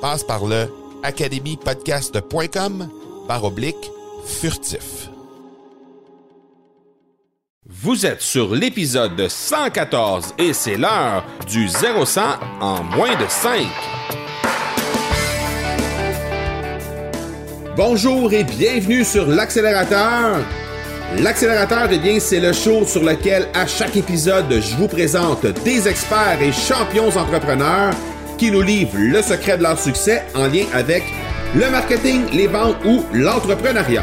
Passe par le academypodcast.com par oblique furtif. Vous êtes sur l'épisode 114 et c'est l'heure du 0 en moins de 5. Bonjour et bienvenue sur l'accélérateur. L'accélérateur, eh bien, c'est le show sur lequel à chaque épisode, je vous présente des experts et champions entrepreneurs qui nous livrent le secret de leur succès en lien avec le marketing, les ventes ou l'entrepreneuriat.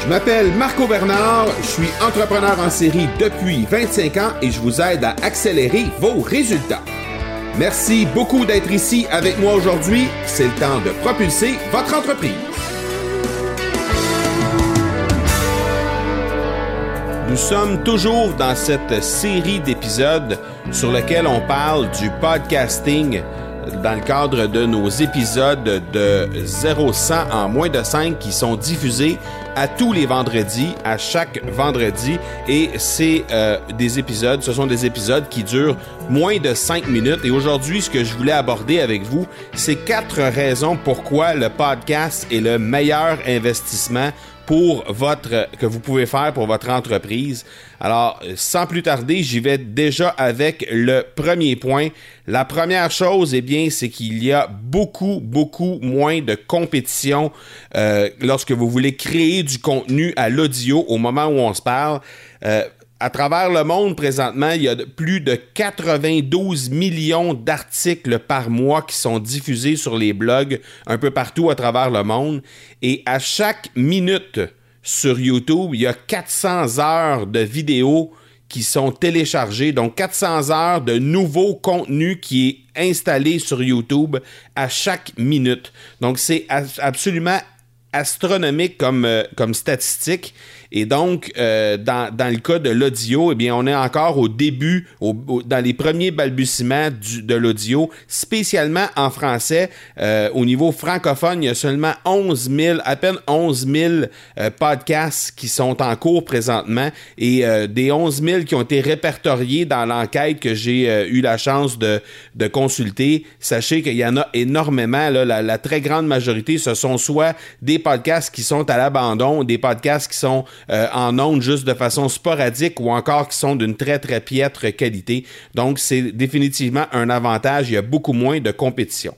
Je m'appelle Marco Bernard, je suis entrepreneur en série depuis 25 ans et je vous aide à accélérer vos résultats. Merci beaucoup d'être ici avec moi aujourd'hui. C'est le temps de propulser votre entreprise. Nous sommes toujours dans cette série d'épisodes sur lequel on parle du podcasting dans le cadre de nos épisodes de 0-100 en moins de 5 qui sont diffusés à tous les vendredis, à chaque vendredi. Et c'est euh, des épisodes, ce sont des épisodes qui durent moins de 5 minutes. Et aujourd'hui, ce que je voulais aborder avec vous, c'est quatre raisons pourquoi le podcast est le meilleur investissement pour votre que vous pouvez faire pour votre entreprise. Alors, sans plus tarder, j'y vais déjà avec le premier point. La première chose, eh bien, c'est qu'il y a beaucoup, beaucoup moins de compétition euh, lorsque vous voulez créer du contenu à l'audio au moment où on se parle. Euh, à travers le monde, présentement, il y a plus de 92 millions d'articles par mois qui sont diffusés sur les blogs un peu partout à travers le monde. Et à chaque minute sur YouTube, il y a 400 heures de vidéos qui sont téléchargées, donc 400 heures de nouveau contenu qui est installé sur YouTube à chaque minute. Donc c'est absolument astronomique comme, euh, comme statistique. Et donc, euh, dans, dans, le cas de l'audio, eh bien, on est encore au début, dans les premiers balbutiements du, de l'audio, spécialement en français. Euh, au niveau francophone, il y a seulement 11 000, à peine 11 000 euh, podcasts qui sont en cours présentement et des 11 000 qui ont été répertoriés dans l'enquête que j'ai eu la chance de, de consulter. Sachez qu'il y en a énormément. La, la très grande majorité, ce sont soit des podcasts qui sont à l'abandon, des podcasts qui sont euh, en ondes juste de façon sporadique ou encore qui sont d'une très très piètre qualité. Donc c'est définitivement un avantage, il y a beaucoup moins de compétition.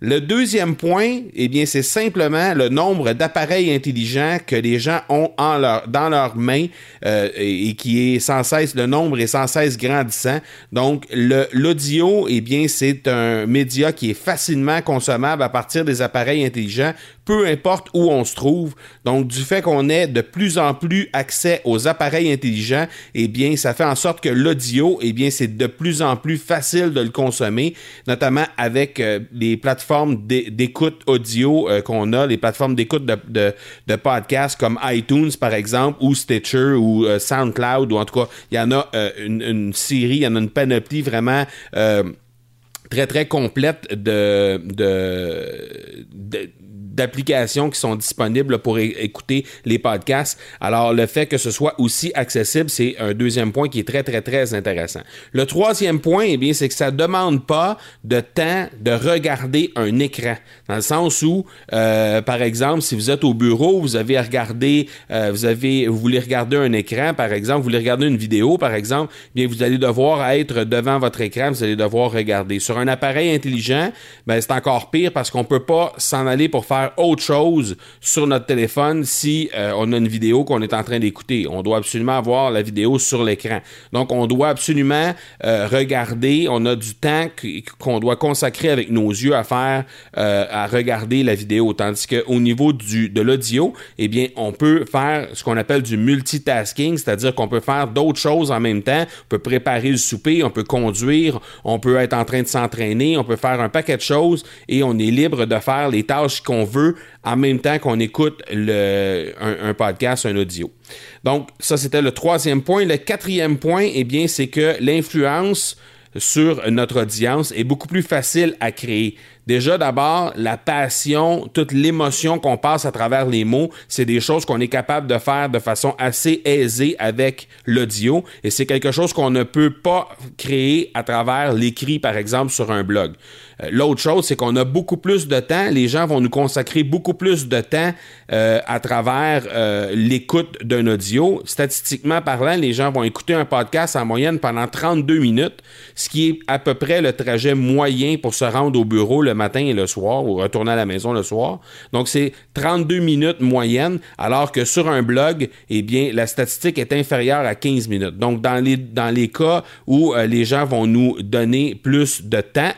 Le deuxième point, eh bien, c'est simplement le nombre d'appareils intelligents que les gens ont leur, dans leurs mains euh, et, qui est sans cesse, le nombre est sans cesse grandissant. Donc, l'audio, eh bien, c'est un média qui est facilement consommable à partir des appareils intelligents peu importe où on se trouve. Donc, du fait qu'on ait de plus en plus accès aux appareils intelligents, eh bien, ça fait en sorte que l'audio, eh bien, c'est de plus en plus facile de le consommer, notamment avec euh, les plateformes d'écoute audio euh, qu'on a, les plateformes d'écoute de, podcasts comme iTunes, par exemple, ou Stitcher, ou euh, SoundCloud, ou en tout cas, il y en a une, une, série, il y en a une panoplie vraiment très très complète de, de, de d'applications qui sont disponibles pour écouter les podcasts. Alors, le fait que ce soit aussi accessible, c'est un deuxième point qui est très, très, très intéressant. Le troisième point, eh bien, c'est que ça demande pas de temps de regarder un écran. Dans le sens où, euh, par exemple, si vous êtes au bureau, vous avez à regarder, euh, vous avez, vous voulez regarder un écran, par exemple, vous voulez regarder une vidéo, par exemple, eh bien, vous allez devoir être devant votre écran, vous allez devoir regarder. Sur un appareil intelligent, ben, c'est encore pire parce qu'on peut pas s'en aller pour faire autre chose sur notre téléphone si euh, on a une vidéo qu'on est en train d'écouter. On doit absolument avoir la vidéo sur l'écran. Donc, on doit absolument euh, regarder. On a du temps qu'on doit consacrer avec nos yeux à faire, euh, à regarder la vidéo. Tandis qu'au niveau de l'audio, eh bien, on peut faire ce qu'on appelle du multitasking, c'est-à-dire qu'on peut faire d'autres choses en même temps. On peut préparer le souper, on peut conduire, on peut être en train de s'entraîner, on peut faire un paquet de choses et on est libre de faire les tâches qu'on veut en même temps qu'on écoute un, podcast, un audio. Donc, ça, c'était le troisième point. Le quatrième point, eh bien, c'est que l'influence sur notre audience est beaucoup plus facile à créer. Déjà, d'abord, la passion, toute l'émotion qu'on passe à travers les mots, c'est des choses qu'on est capable de faire de façon assez aisée avec l'audio et c'est quelque chose qu'on ne peut pas créer à travers l'écrit, par exemple, sur un blog. Euh, l'autre chose, c'est qu'on a beaucoup plus de temps. Les gens vont nous consacrer beaucoup plus de temps euh, à travers euh, l'écoute d'un audio. Statistiquement parlant, les gens vont écouter un podcast en moyenne pendant 32 minutes, ce qui est à peu près le trajet moyen pour se rendre au bureau matin et le soir ou retourner à la maison le soir. Donc, c'est 32 minutes moyenne, alors que sur un blog, eh bien, la statistique est inférieure à 15 minutes. Donc, dans les, dans les cas où les gens vont nous donner plus de temps,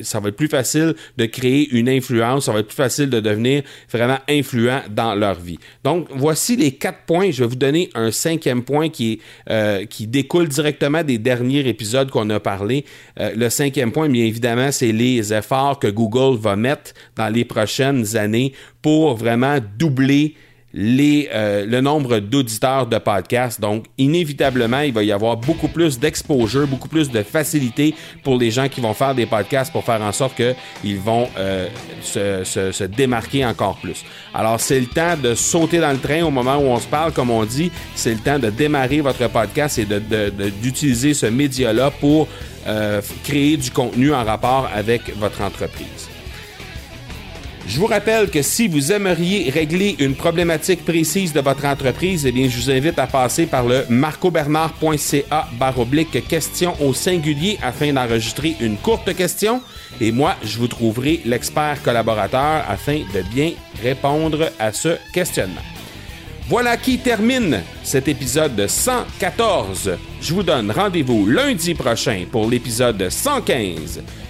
ça va être plus facile de créer une influence, ça va être plus facile de devenir vraiment influent dans leur vie. Donc, voici les quatre points. Je vais vous donner un cinquième point qui, euh, qui découle directement des derniers épisodes qu'on a parlé. Euh, le cinquième point, bien évidemment, c'est les efforts que Google va mettre dans les prochaines années pour vraiment doubler les, euh, le nombre d'auditeurs de podcasts. Donc, inévitablement, il va y avoir beaucoup plus d'exposure, beaucoup plus de facilité pour les gens qui vont faire des podcasts pour faire en sorte qu'ils vont euh, se, se, démarquer encore plus. Alors, c'est le temps de sauter dans le train au moment où on se parle, comme on dit. C'est le temps de démarrer votre podcast et d'utiliser ce média-là pour euh, créer du contenu en rapport avec votre entreprise. Je vous rappelle que si vous aimeriez régler une problématique précise de votre entreprise, eh je vous invite à passer par le marcobernard.ca baroblique question au singulier afin d'enregistrer une courte question. Et moi, je vous trouverai l'expert collaborateur afin de bien répondre à ce questionnement. Voilà qui termine cet épisode 114. Je vous donne rendez-vous lundi prochain pour l'épisode 115.